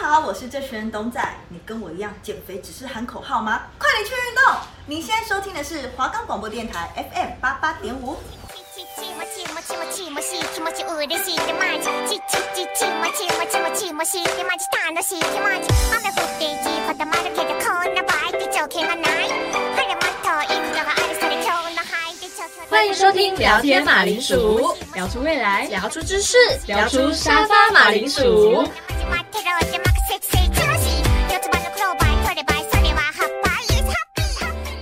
好，我是这群人董仔。你跟我一样减肥只是喊口号吗？快点去运动！你现在收听的是华冈广播电台 FM 八八点五。欢迎收听聊天马铃薯，聊出未来，聊出知识，聊出沙发马铃薯。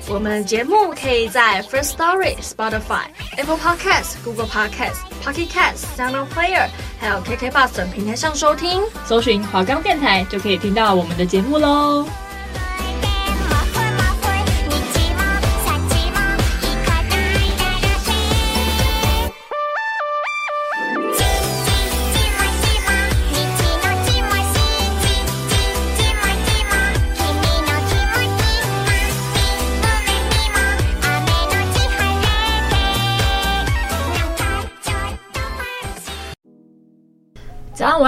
我们节目可以在 First Story、Spotify、Apple Podcasts、Google Podcasts、Pocket Casts、Sound Player，还有 KK Bus 等平台上收听，搜寻华冈电台就可以听到我们的节目喽。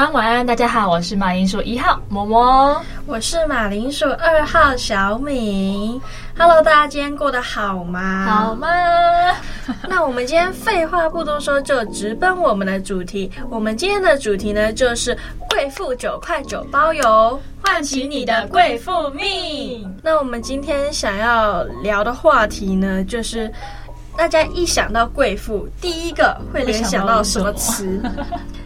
安，晚安，大家好，我是马铃薯一号嬷嬷，我是马铃薯二号小米。Hello，大家今天过得好吗？好吗？那我们今天废话不多说，就直奔我们的主题。我们今天的主题呢，就是贵妇九块九包邮，唤起你的贵妇命。那我们今天想要聊的话题呢，就是。大家一想到贵妇，第一个会联想到什么词？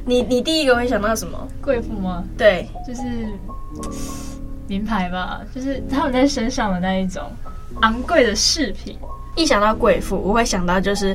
你你第一个会想到什么？贵妇吗？对，就是名牌吧，就是他们在身上的那一种昂贵的饰品。一想到贵妇，我会想到就是。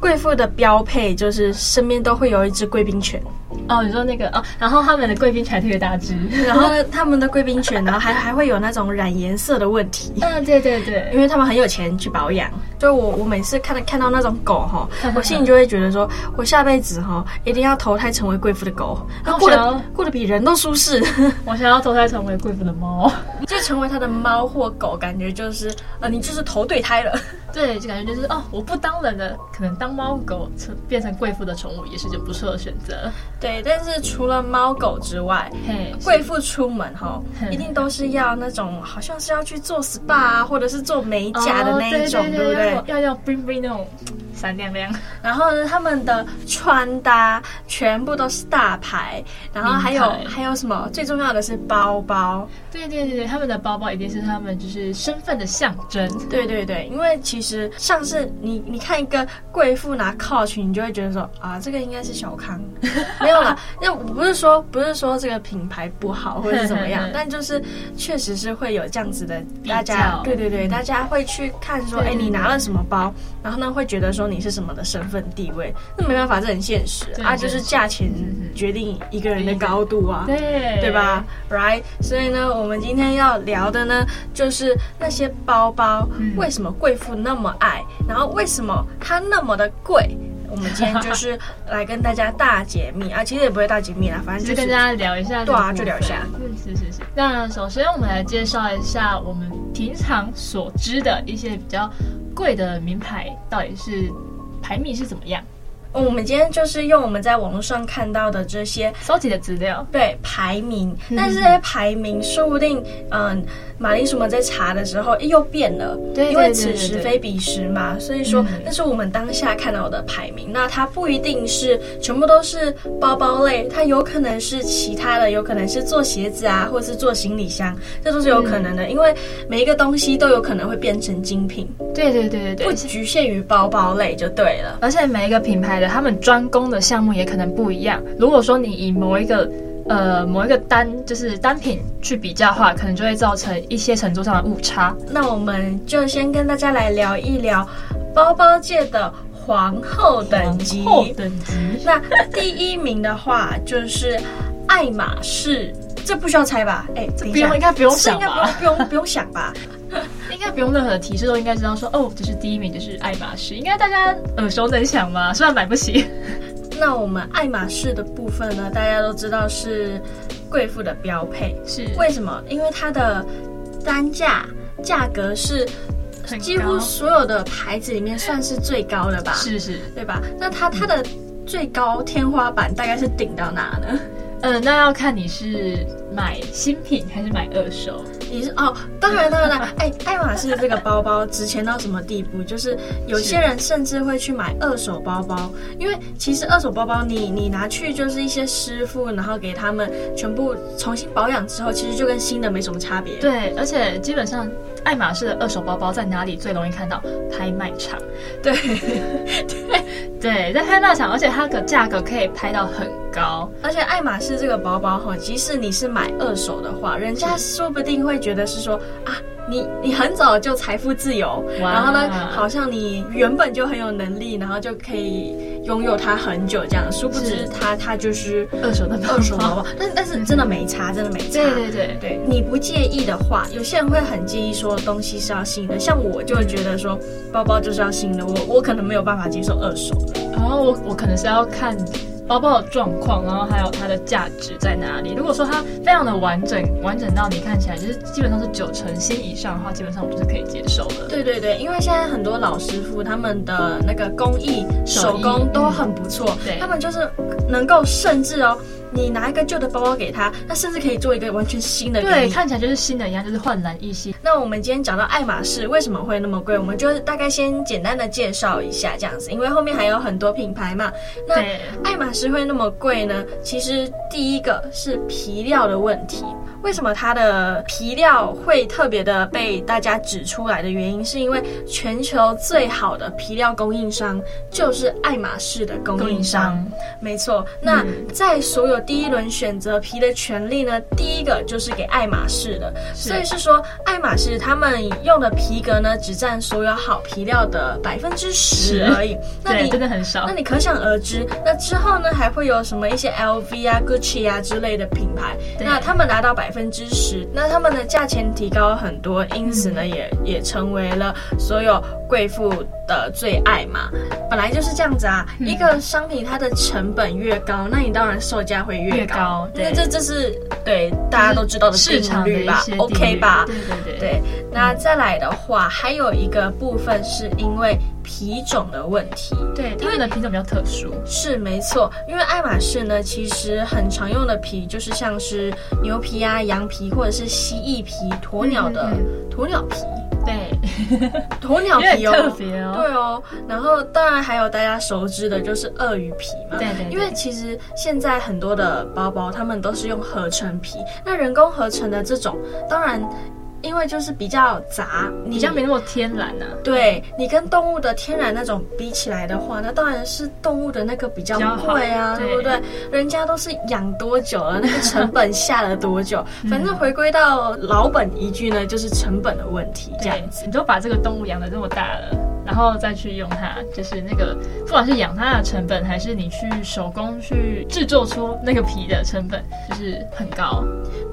贵妇的标配就是身边都会有一只贵宾犬哦，你说那个哦，然后他们的贵宾犬特别大只，然后他们的贵宾犬，然 后还还会有那种染颜色的问题。嗯，对对对，因为他们很有钱去保养。就我我每次看到看到那种狗哈，我心里就会觉得说，我下辈子哈一定要投胎成为贵妇的狗，然后过得过得比人都舒适。我想要投胎成为贵妇的猫，就成为他的猫或狗，感觉就是呃，你就是投对胎了。对，就感觉就是哦，我不当人了，可能当猫狗成变成贵妇的宠物也是件不错的选择。对，但是除了猫狗之外，嘿，贵妇出门哈，一定都是要那种好像是要去做 SPA 啊，或者是做美甲的那一种，对不对？要要 bling bling 那种闪亮亮。然后呢，他们的穿搭全部都是大牌，然后还有还有什么？最重要的是包包。对对对对，他们的包包一定是他们就是身份的象征。对对对，因为其实像是你你看一个贵妇拿 Coach，你就会觉得说啊，这个应该是小康。没 有啦，那我不是说不是说这个品牌不好或者是怎么样，但就是确实是会有这样子的大家。对对对，大家会去看说，哎，你拿了什么包，然后呢会觉得说你是什么的身份地位。那没办法，这很现实啊，就是价钱决定一个人的高度啊，对对吧？Right，所以呢。我们今天要聊的呢，就是那些包包为什么贵妇那么爱，嗯、然后为什么它那么的贵？我们今天就是来跟大家大解密啊，其实也不会大解密啦，反正就是，跟大家聊一下，对啊，就聊一下。嗯是是是。那首先我们来介绍一下我们平常所知的一些比较贵的名牌，到底是排名是怎么样？我们今天就是用我们在网络上看到的这些收集的资料，对排名，但是这些排名说不定，嗯。马铃薯们在查的时候，又变了，对，因为此时非彼时嘛，所以说那是我们当下看到的排名。那它不一定是全部都是包包类，它有可能是其他的，有可能是做鞋子啊，或者是做行李箱，这都是有可能的。因为每一个东西都有可能会变成精品。对对对对对，不局限于包包类就对了。而且每一个品牌的他们专攻的项目也可能不一样。如果说你以某一个呃，某一个单就是单品去比较的话，可能就会造成一些程度上的误差。那我们就先跟大家来聊一聊包包界的皇后等级。皇后等级。那第一名的话就是爱马仕，这不需要猜吧？哎，不用，应该不用想吧？应该不用，不用，不用想吧？应该不用任何的提示，都应该知道说，哦，这是第一名，就是爱马仕，应该大家耳熟能详吧？虽然买不起。那我们爱马仕的部分呢，大家都知道是贵妇的标配，是为什么？因为它的单价价格是几乎所有的牌子里面算是最高的吧？是是，对吧？那它它的最高天花板大概是顶到哪呢？嗯，那要看你是买新品还是买二手。你是哦，当然当然了，哎，爱马仕这个包包值钱到什么地步？就是有些人甚至会去买二手包包，因为其实二手包包你你拿去就是一些师傅，然后给他们全部重新保养之后，其实就跟新的没什么差别。对，而且基本上爱马仕的二手包包在哪里最容易看到？拍卖场。对 对对，在拍卖场，而且它的价格可以拍到很高。而且爱马仕这个包包哈，即使你是买二手的话，人家说不定会。觉得是说啊，你你很早就财富自由，然后呢，好像你原本就很有能力，然后就可以拥有它很久这样。殊不知它它就是二手的二手包包，但但是真的没差，真的没差。对对对对，你不介意的话，有些人会很介意说东西是要新的，像我就觉得说包包就是要新的，我我可能没有办法接受二手的。然后我我可能是要看。包包的状况，然后还有它的价值在哪里？如果说它非常的完整，完整到你看起来就是基本上是九成新以上的话，基本上我就是可以接受的。对对对，因为现在很多老师傅他们的那个工艺手工都很不错，对，他们就是能够甚至哦。你拿一个旧的包包给他，那甚至可以做一个完全新的。对，看起来就是新的一样，就是焕然一新。那我们今天讲到爱马仕为什么会那么贵，我们就大概先简单的介绍一下这样子，因为后面还有很多品牌嘛。那爱马仕会那么贵呢？其实第一个是皮料的问题。为什么它的皮料会特别的被大家指出来的原因，是因为全球最好的皮料供应商就是爱马仕的供应商。没错，那在所有第一轮选择皮的权利呢，第一个就是给爱马仕的。所以是说，爱马仕他们用的皮革呢，只占所有好皮料的百分之十而已。那你真的很少。那你可想而知，那之后呢，还会有什么一些 LV 啊、Gucci 啊之类的品牌，那他们拿到百分之十，那他们的价钱提高很多，因此呢，也也成为了所有贵妇的最爱嘛。本来就是这样子啊，一个商品它的成本越高，那你当然售价会越高。那这这是对大家都知道的定律吧？OK 吧？对对对对。那再来的话，还有一个部分是因为皮种的问题。对，因为的皮种比较特殊。是没错，因为爱马仕呢，其实很常用的皮就是像是牛皮啊、羊皮或者是蜥蜴皮、鸵鸟的鸵鸟皮。对，鸵鸟皮哦，特别哦，对哦。然后当然还有大家熟知的就是鳄鱼皮嘛。对，对对。因为其实现在很多的包包，他们都是用合成皮。那人工合成的这种，当然。因为就是比较杂，你比较没那么天然呢、啊。对，你跟动物的天然那种比起来的话，那当然是动物的那个比较贵啊，对不对？人家都是养多久了，那个成本下了多久？反正回归到老本一句呢，就是成本的问题。这样子，你都把这个动物养的这么大了，然后再去用它，就是那个不管是养它的成本，还是你去手工去制作出那个皮的成本，就是很高。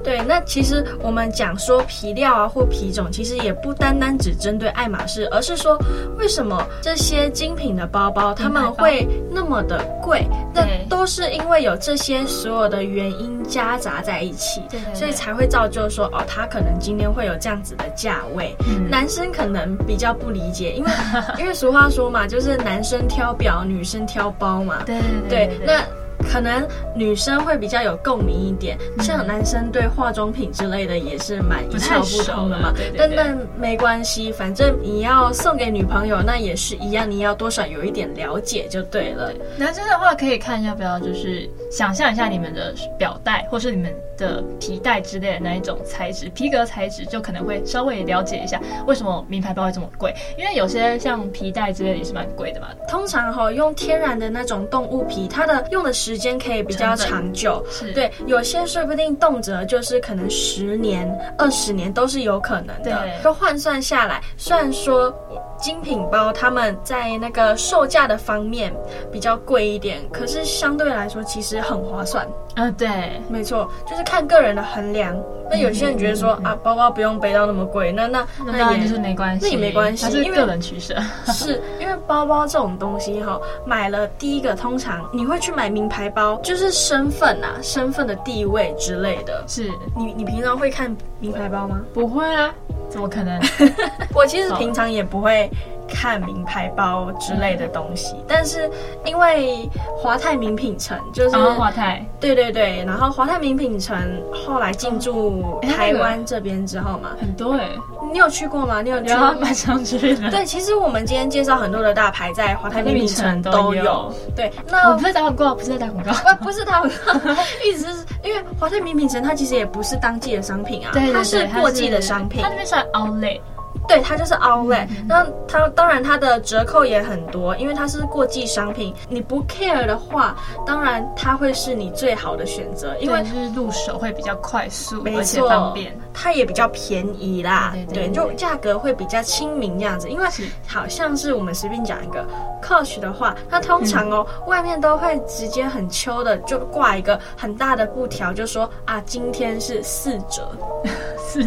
对，那其实我们讲说皮料啊或皮种，其实也不单单只针对爱马仕，而是说为什么这些精品的包包他们会那么的贵？那都是因为有这些所有的原因夹杂在一起，对，所以才会造就说哦，它可能今天会有这样子的价位。嗯。男生可能比较不理解，因为 因为俗话说嘛，就是男生挑表，女生挑包嘛。对对对，对，那。可能女生会比较有共鸣一点，像男生对化妆品之类的也是蛮一窍不通的嘛。对对对，但但没关系，反正你要送给女朋友，那也是一样，你要多少有一点了解就对了。对，男生的话可以看要不要，就是想象一下你们的表带，或是你们的皮带之类的那一种材质，皮革材质，就可能会稍微了解一下为什么名牌包会这么贵。因为有些像皮带之类的也是蛮贵的嘛。通常哈、哦，用天然的那种动物皮，它的用的时间可以比较长久。是对，有些说不定动辄就是可能十年、二十年都是有可能的。对，都换算下来，虽然说精品包他们在那个售价的方面比较贵一点，可是相对来说其实很划算。啊、呃，对，没错，就是看个人的衡量。那有些人觉得说、嗯、啊，包包不用背到那么贵，那那那也就是没关系，那也没关系，是个人取舍。是因为包包这种东西哈，买了第一个，通常你会去买名牌包，就是身份啊，身份的地位之类的。是你你平常会看名牌包吗？不会啊，怎么可能？我其实平常也不会。看名牌包之类的东西。嗯、但是因为华泰名品城就是华泰，对对对，然后华泰名品城后来进驻台湾这边之后嘛，很多哎、欸，你有去过吗？你有去过？然后蛮常去的。对，其实我们今天介绍很多的大牌在华泰名品城都有。对，那我不是打广告，不是在打广告，不 不是打广告，意思是因为华泰名品城它其实也不是当季的商品啊，它是过季的商品，它那边算 outlet。对，它就是 outlet，那它当然它的折扣也很多，因为它是过季商品。你不 care 的话，当然它会是你最好的选择，因为就是入手会比较快速，而且方便，它也比较便宜啦。对，对，对，对，对，就价格会比较亲民这样子。因为好像是我们随便讲一个 Coach 的话，它通常哦、嗯、外面都会直接很秋的就挂一个很大的布条，就说啊今天是四折，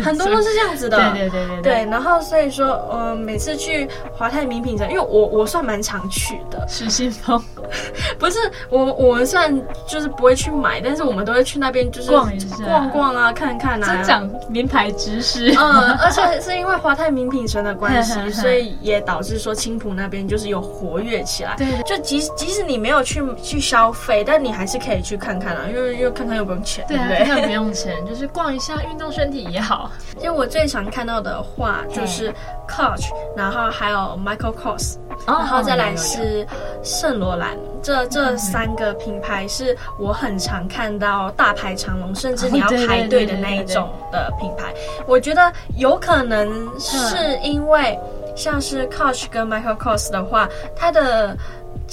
很多都是这样子的。对对对对对，对，然后。所以说，呃，每次去华泰名品城，因为我我算蛮常去的。失心疯，不是我我们算就是不会去买，但是我们都会去那边就是逛一下，逛逛啊，看看啊。讲名牌知识。嗯，而且是因为华泰名品城的关系，所以也导致说青浦那边就是有活跃起来。对，就即即使你没有去去消费，但你还是可以去看看啊，因为又看看又不用钱。对啊，对看看不用钱，就是逛一下，运动身体也好。因为我最常看到的话就是。是 Coach，然后还有 Michael Kors，、哦、然后再来是圣罗兰，这这三个品牌是我很常看到大排长龙，甚至你要排队的那一种的品牌。我觉得有可能是因为像是 Coach 跟 Michael Kors 的话，它的。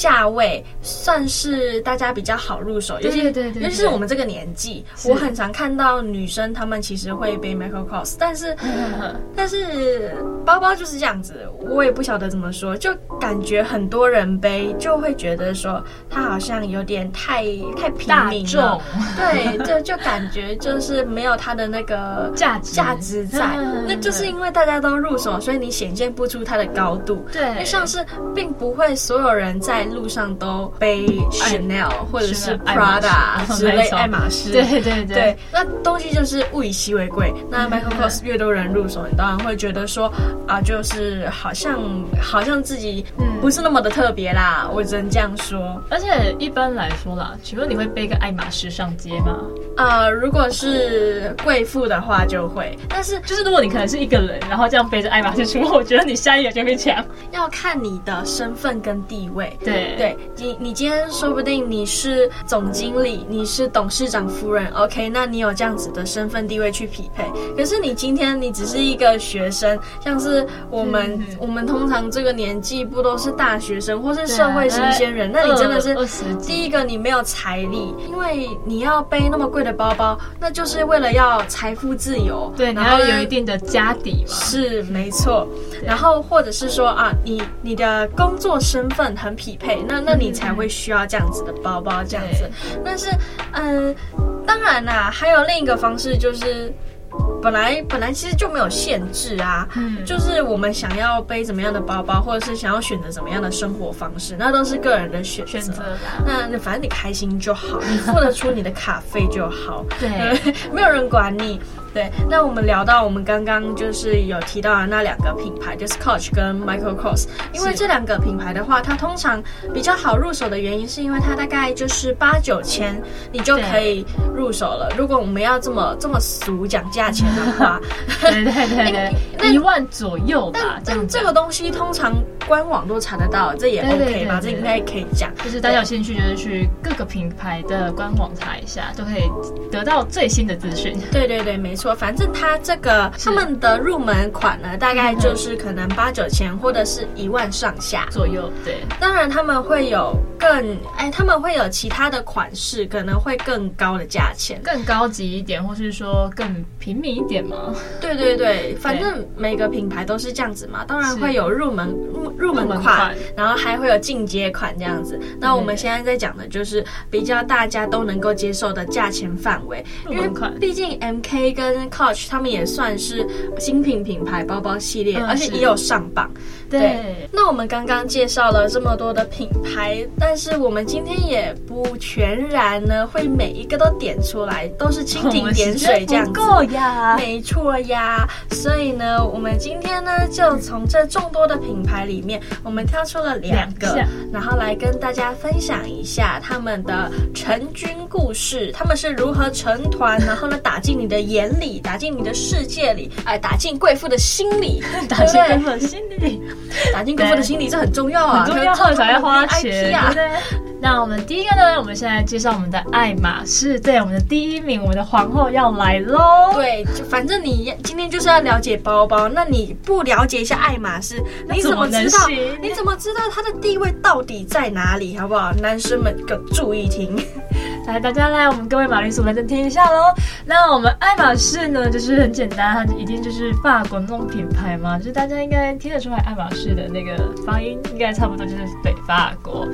价位算是大家比较好入手，尤其尤其是我们这个年纪，我很常看到女生她们其实会背 Michael Kors，但是 但是包包就是这样子，我也不晓得怎么说，就感觉很多人背就会觉得说它好像有点太太平民了，对，就就感觉就是没有它的那个 价值。价值在，那就是因为大家都入手，所以你显现不出它的高度，对，因为像是并不会所有人在。路上都背 Chanel 或者是 Prada 之类爱马仕，对对对，对，那东西就是物以稀为贵。那 Michael Kors 越多人入手，你当然会觉得说啊，就是好像好像自己不是那么的特别啦，我只能这样说。而且一般来说啦，请问你会背个爱马仕上街吗？呃，如果是贵妇的话就会，但是就是如果你可能是一个人，然后这样背着爱马仕出门，我觉得你下一个就会抢。要看你的身份跟地位。对对，你你今天说不定你是总经理，你是董事长夫人，OK，那你有这样子的身份地位去匹配。可是你今天你只是一个学生，像是我们、嗯、我们通常这个年纪不都是大学生或是社会新鲜人？那你真的是第一个你没有财力，因为你要背那么贵的包包，那就是为了要财富自由。对，然后有一定的家底嘛。是没错。然后或者是说啊，你你的工作身份很匹配，那那你才会需要这样子的包包这样子。但是，嗯、呃，当然啦，还有另一个方式就是。本来本来其实就没有限制啊，嗯，就是我们想要背怎么样的包包，或者是想要选择怎么样的生活方式，那都是个人的选择。选择那那反正你开心就好，你付得出你的卡费就好，对，没有人管你。对，那我们聊到我们刚刚就是有提到的那两个品牌，就是 Coach 跟 Michael Kors，因为这两个品牌的话，它通常比较好入手的原因，是因为它大概就是八九千，你就可以入手了。如果我们要这么这么俗讲价钱的话，对对对对，一万左右吧。但这个东西通常官网都查得到，这也 OK 吧？这应该可以讲。就是大家有兴趣，就是去各个品牌的官网查一下，都可以得到最新的资讯。对对对，没错。说，反正它这个他们的入门款呢，大概就是可能八九千或者是一万上下左右。对，当然他们会有更哎，他们会有其他的款式，可能会更高的价钱，更高级一点，或是说更平民一点吗？对对对，反正每个品牌都是这样子嘛。当然会有入门入入门款，然后还会有进阶款这样子。那我们现在在讲的就是比较大家都能够接受的价钱范围，因为毕竟 MK 跟跟 Coach 他们也算是精品品牌包包系列，嗯、而且也有上榜。对，对，那我们刚刚介绍了这么多的品牌，但是我们今天也不全然呢会每一个都点出来，都是蜻蜓点水这样子。够呀，没错呀。所以呢，我们今天呢就从这众多的品牌里面，我们挑出了两个，两然后来跟大家分享一下他们的成军故事，他们是如何成团，然后呢打进你的眼里，打进你的世界里，哎，打进贵妇的心里 打进贵妇的心里。打进贵妇的心里，这很重要啊，很重要，要花钱啊。对，那我们第一个呢，我们现在介绍我们的爱马仕，对，我们的第一名，我们的皇后要来喽。对，就反正你今天就是要了解包包，那你不了解一下爱马仕，你怎么知道？你怎么知道它的地位到底在哪里？好不好？男生们可注意听。来，大家来，我们各位玛丽苏来再听一下喽。那我们爱马仕呢，就是很简单，它一定就是法国那种品牌嘛，就是大家应该听得出来，爱马仕的那个发音应该差不多就是北法国。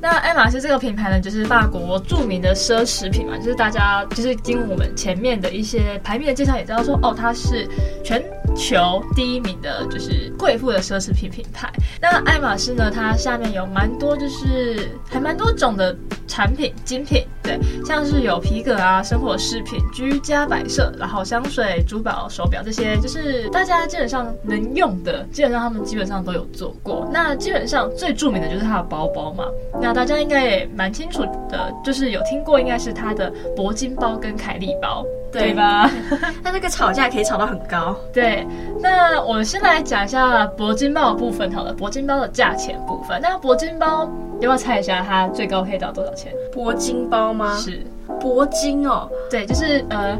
那爱马仕这个品牌呢，就是法国著名的奢侈品嘛，就是大家就是经我们前面的一些排名的介绍，也知道说哦，它是全球第一名的，就是贵妇的奢侈品品牌。那爱马仕呢，它下面有蛮多，就是还蛮多种的产品精品，对，像是有皮革啊、生活饰品、居家摆设，然后香水、珠宝、手表这些，就是大家基本上能用的，基本上他们基本上都有做过。那基本上最著名的就是它的包包嘛，那大家应该也蛮清楚的，就是有听过，应该是它的铂金包跟凯利包。对，吧？那这个吵架可以吵到很高。对，那我们先来讲一下铂金包的部分好了。铂金包的价钱部分，那铂金包要不要猜一下它最高可以到多少钱？铂金包吗？是铂金哦。对，就是呃。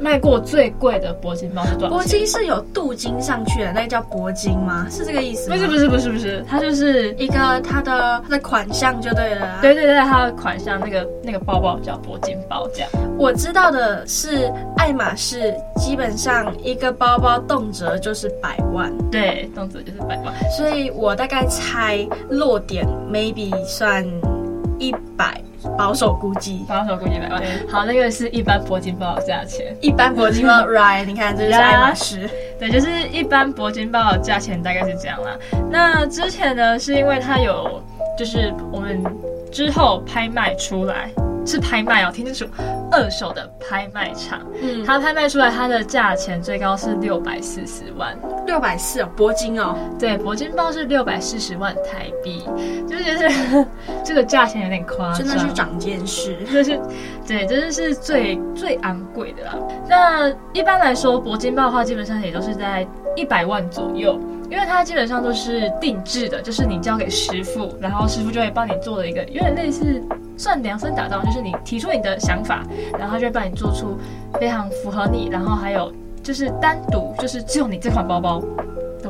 卖过最贵的铂金包是多少钱？铂金是有镀金上去的，那个叫铂金吗？是这个意思吗？不是不是不是不是，它就是一个它的它的款项就对了。对对对，它的款项那个那个包包叫铂金包这样。我知道的是，爱马仕基本上一个包包动辄就是百万，对，动辄就是百万。所以我大概猜落点 maybe 算一百。保守估计，保守估计百万。好，那个是一般铂金包的价钱。一般铂金包，right？你看，这是爱马仕。对，就是一般铂金包的价钱大概是这样啦。那之前呢，是因为它有，就是我们之后拍卖出来。是拍卖哦，听清楚，二手的拍卖场，嗯，它拍卖出来，它的价钱最高是六百四十万，六百四哦，铂金哦，对，铂金包是六百四十万台币，就是觉得 这个价钱有点夸张，真的是长见识，就是对，真的是最最昂贵的啦。那一般来说，铂金包的话，基本上也都是在一百万左右。因为它基本上都是定制的，就是你交给师傅，然后师傅就会帮你做的一个有点类似算量身打造，就是你提出你的想法，然后他就会帮你做出非常符合你，然后还有就是单独就是只有你这款包包。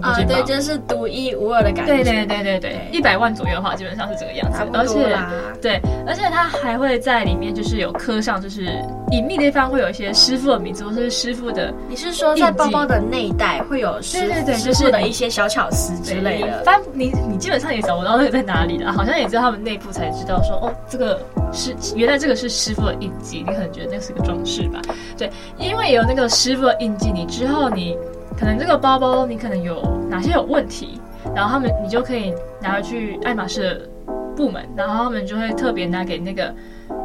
啊，对，就是独一无二的感觉。对对对对对，一百万左右的话，基本上是这个样子。而且，对，而且它还会在里面，就是有刻上，就是隐秘的地方会有一些师傅的名字，或是师傅的。你是说在包包的内袋会有师？对对对，师傅的一些小巧思之类的。翻你你基本上也找不到那个在哪里的，好像也只有他们内部才知道说，哦，这个是原来这个是师傅的印记，你可能觉得那是个装饰吧？对，因为有那个师傅的印记，你之后你。可能这个包包你可能有哪些有问题，然后他们你就可以拿去爱马仕的部门，然后他们就会特别拿给那个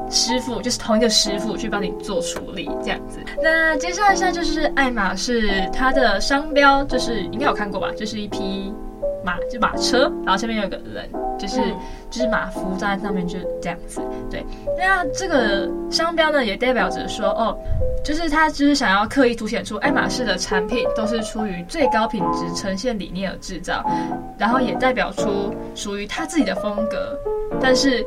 师傅，就是同一个师傅去帮你做处理这样子。那接下来一下就是爱马仕它的商标，就是应该有看过吧？就是一批。马就马车，然后下面有个人，就是、嗯、就是马夫站在上面，就这样子。对，那这个商标呢，也代表着说，哦，就是他就是想要刻意凸显出爱马仕的产品都是出于最高品质呈现理念而制造，然后也代表出属于他自己的风格。但是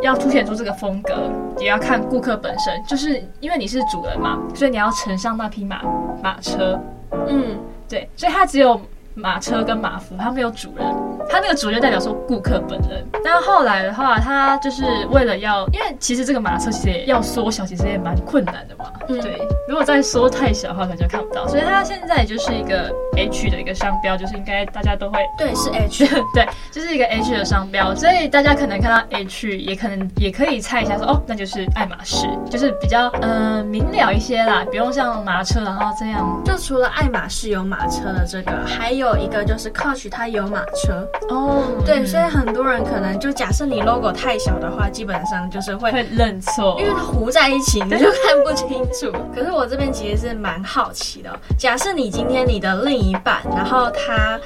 要凸显出这个风格，也要看顾客本身，就是因为你是主人嘛，所以你要乘上那匹马马车。嗯，对，所以他只有。马车跟马夫，他没有主人，他那个主人代表说顾客本人。但后来的话，他就是为了要，因为其实这个马车其实也要缩小，其实也蛮困难的嘛。嗯、对，如果再缩太小的话，可能就看不到。所以它现在就是一个 H 的一个商标，就是应该大家都会对，是 H，对，就是一个 H 的商标。所以大家可能看到 H，也可能也可以猜一下说，哦，那就是爱马仕，就是比较嗯、呃、明了一些啦，不用像马车，然后这样。就除了爱马仕有马车的这个，还有一个就是 Coach 它有马车哦。对，所以很多人可能就假设你 logo 太小的话，基本上就是会会认错，因为它糊在一起，你就看不清楚。可是我这边其实是蛮好奇的，假设你今天你的另一半，然后他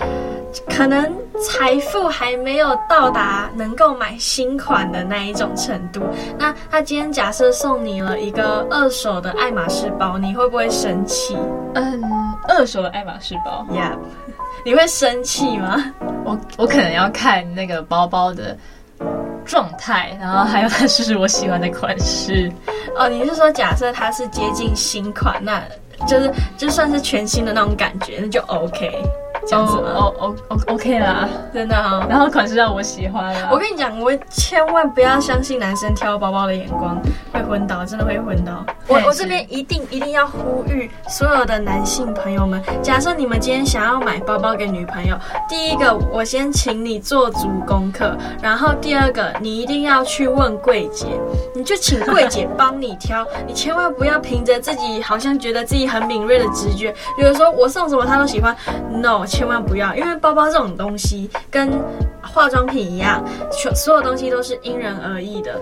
可能财富还没有到达能够买新款的那一种程度，那他今天假设送你了一个二手的爱马仕包，你会不会生气？嗯，二手的爱马仕包，Yeah，你会生气吗？我我可能要看那个包包的状态，然后还有它是我喜欢的款式。哦，你是说假设它是接近新款，那就是就算是全新的那种感觉，那就 OK。这样子吗？哦哦哦，OK 啦，真的哈、哦。然后款式让我喜欢了。我跟你讲，我千万不要相信男生挑包包的眼光，会昏倒，真的会昏倒。我我这边一定一定要呼吁所有的男性朋友们，假设你们今天想要买包包给女朋友，第一个我先请你做足功课，然后第二个你一定要去问柜姐，你就请柜姐帮你挑，你千万不要凭着自己好像觉得自己很敏锐的直觉，比如说我送什么她都喜欢，no。千万不要，因为包包这种东西跟化妆品一样，所所有东西都是因人而异的，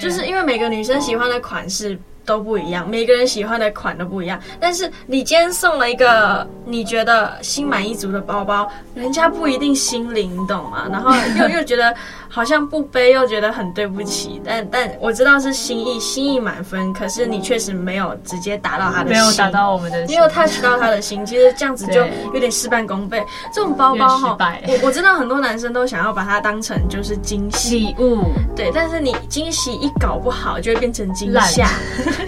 就是因为每个女生喜欢的款式都不一样，每个人喜欢的款都不一样。但是你今天送了一个你觉得心满意足的包包，人家不一定心领，你懂吗？然后又 又觉得。好像不背又觉得很对不起，但但我知道是心意，心意满分，可是你确实没有直接达到他的心，没有达到我们的心，没有 touch 到他的心，其实这样子就有点事半功倍。这种包包哈，我我知道很多男生都想要把它当成就是惊喜礼物，对，但是你惊喜一搞不好就会变成惊吓。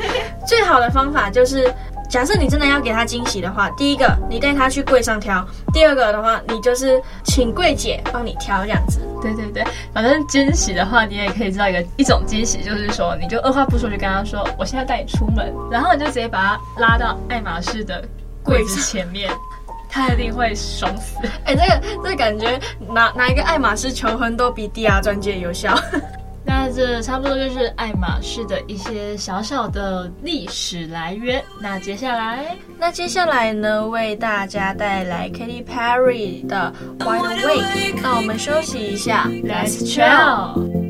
最好的方法就是。假设你真的要给他惊喜的话，第一个你带他去柜上挑，第二个的话你就是请柜姐帮你挑这样子。对对对，反正惊喜的话，你也可以知道一个一种惊喜，就是说你就二话不说就跟他说，我现在带你出门，然后你就直接把他拉到爱马仕的柜子前面，他一定会爽死。哎、欸，这个这个感觉拿拿一个爱马仕求婚都比 DR 钻戒有效。那这差不多就是爱马仕的一些小小的历史来源。那接下来，那接下来呢，为大家带来 Katy Perry 的 Wide Awake。那我们休息一下，Let's chill。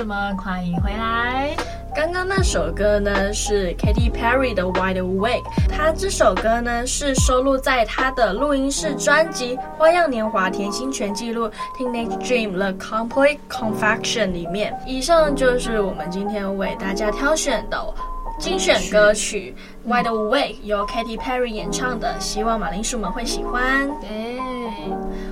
那么，欢迎回来。刚刚那首歌呢是 Katy Perry 的《Wide Awake》，它这首歌呢是收录在她的录音室专辑《花样年华甜心全记录 Teenage Dream The Complete Confection》里面。以上就是我们今天为大家挑选的精选歌曲。Wide Awake 由 Katy Perry 演唱的，希望马铃薯们会喜欢。对，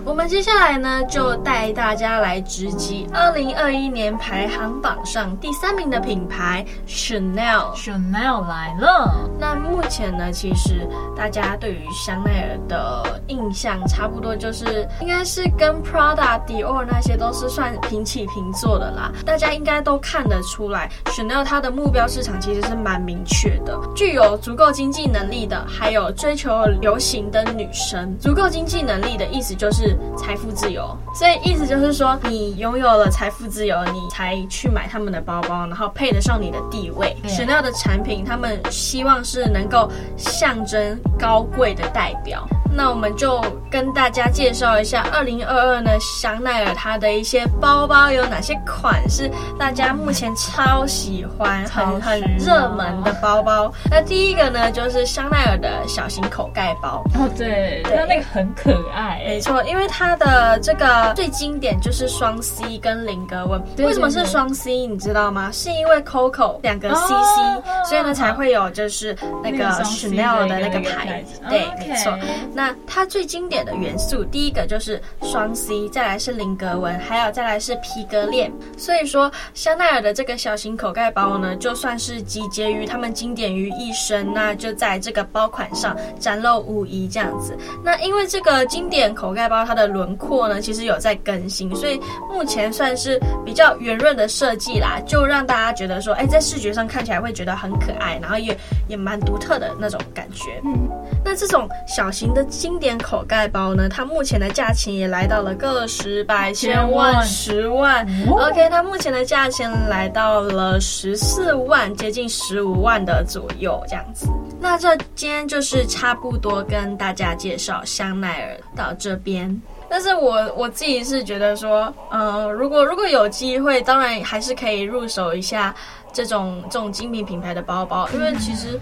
我们接下来呢就带大家来直击二零二一年排行榜上第三名的品牌 Chanel。Chanel 来了。那目前呢，其实大家对于香奈儿的印象差不多，就是应该是跟 Prada、Dior 那些都是算平起平坐的啦。大家应该都看得出来，Chanel 它的目标市场其实是蛮明确的，具有。足够经济能力的，还有追求流行的女生。足够经济能力的意思就是财富自由，所以意思就是说，你拥有了财富自由，你才去买他们的包包，然后配得上你的地位。Chanel 的产品，他们希望是能够象征高贵的代表。那我们就跟大家介绍一下，二零二二呢，香奈儿它的一些包包有哪些款是大家目前超喜欢、很很热门的包包。那第一个呢，就是香奈儿的小型口盖包。哦，对，它那个很可爱。没错，因为它的这个最经典就是双 C 跟菱格纹。为什么是双 C？你知道吗？是因为 Coco 两个 CC，所以呢才会有就是那个 Chanel 的那个牌子。对，没错。那它最经典的元素，第一个就是双 C，再来是菱格纹，还有再来是皮革链。所以说，香奈儿的这个小型口盖包呢，就算是集结于他们经典于一身，那就在这个包款上展露无遗这样子。那因为这个经典口盖包，它的轮廓呢，其实有在更新，所以目前算是比较圆润的设计啦，就让大家觉得说，哎，在视觉上看起来会觉得很可爱，然后也也蛮独特的那种感觉。嗯，那这种小型的。经典口盖包呢，它目前的价钱也来到了个十百千万十万。OK，它目前的价钱来到了十四万，接近十五万的左右这样子。那这今天就是差不多跟大家介绍香奈儿到这边。但是我我自己是觉得说，呃，如果如果有机会，当然还是可以入手一下这种这种精品品牌的包包，因为其实。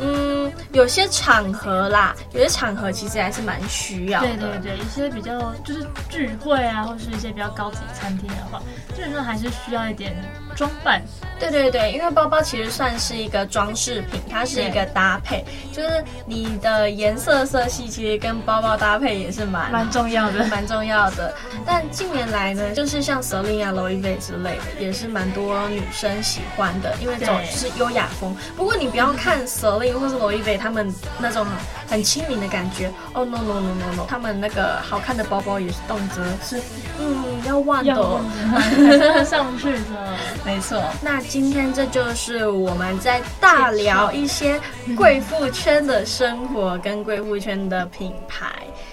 嗯，有些场合啦，有些场合其实还是蛮需要的。对对对，一些比较就是聚会啊，或是一些比较高级餐厅的话，基本上还是需要一点装扮。对对对，因为包包其实算是一个装饰品，它是一个搭配，就是你的颜色色系其实跟包包搭配也是蛮蛮重要的，蛮重要的。但近年来呢，就是像 Celine 啊、Louis V 之类的，也是蛮多女生喜欢的，因为走就是优雅风。不过你不要看 Celine 或是 Louis V 他们那种很亲民的感觉哦、oh,，no no no no no，他们那个好看的包包也是动辄是嗯要万的，上去的，没错。那今天这就是我们在大聊一些贵妇圈的生活跟贵妇圈的品牌，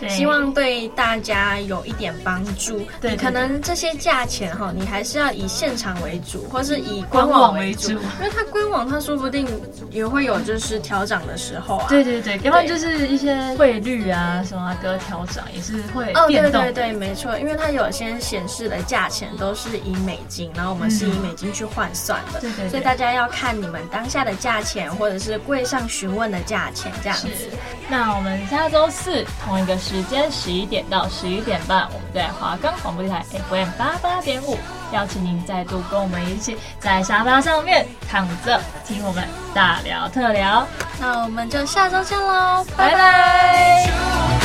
希望对大家有一点帮助。对，可能这些价钱哈，你还是要以现场为主，或是以官网为主，因为它官网它说不定也会有就是调涨的时候啊。对对对，要不然就是一些汇率啊什么的调涨也是会变动。哦，对对对，没错，因为它有些显示的价钱都是以美金，然后我们是以美金去换算的。对，对对，所以大家要看你们当下的价钱，或者是柜上询问的价钱这样子。那我们下周四同一个时间十一点到十一点半，我们在华冈广播电台 FM 八八点五，邀请您再度跟我们一起在沙发上面躺着听我们大聊特聊。那我们就下周见喽，拜拜。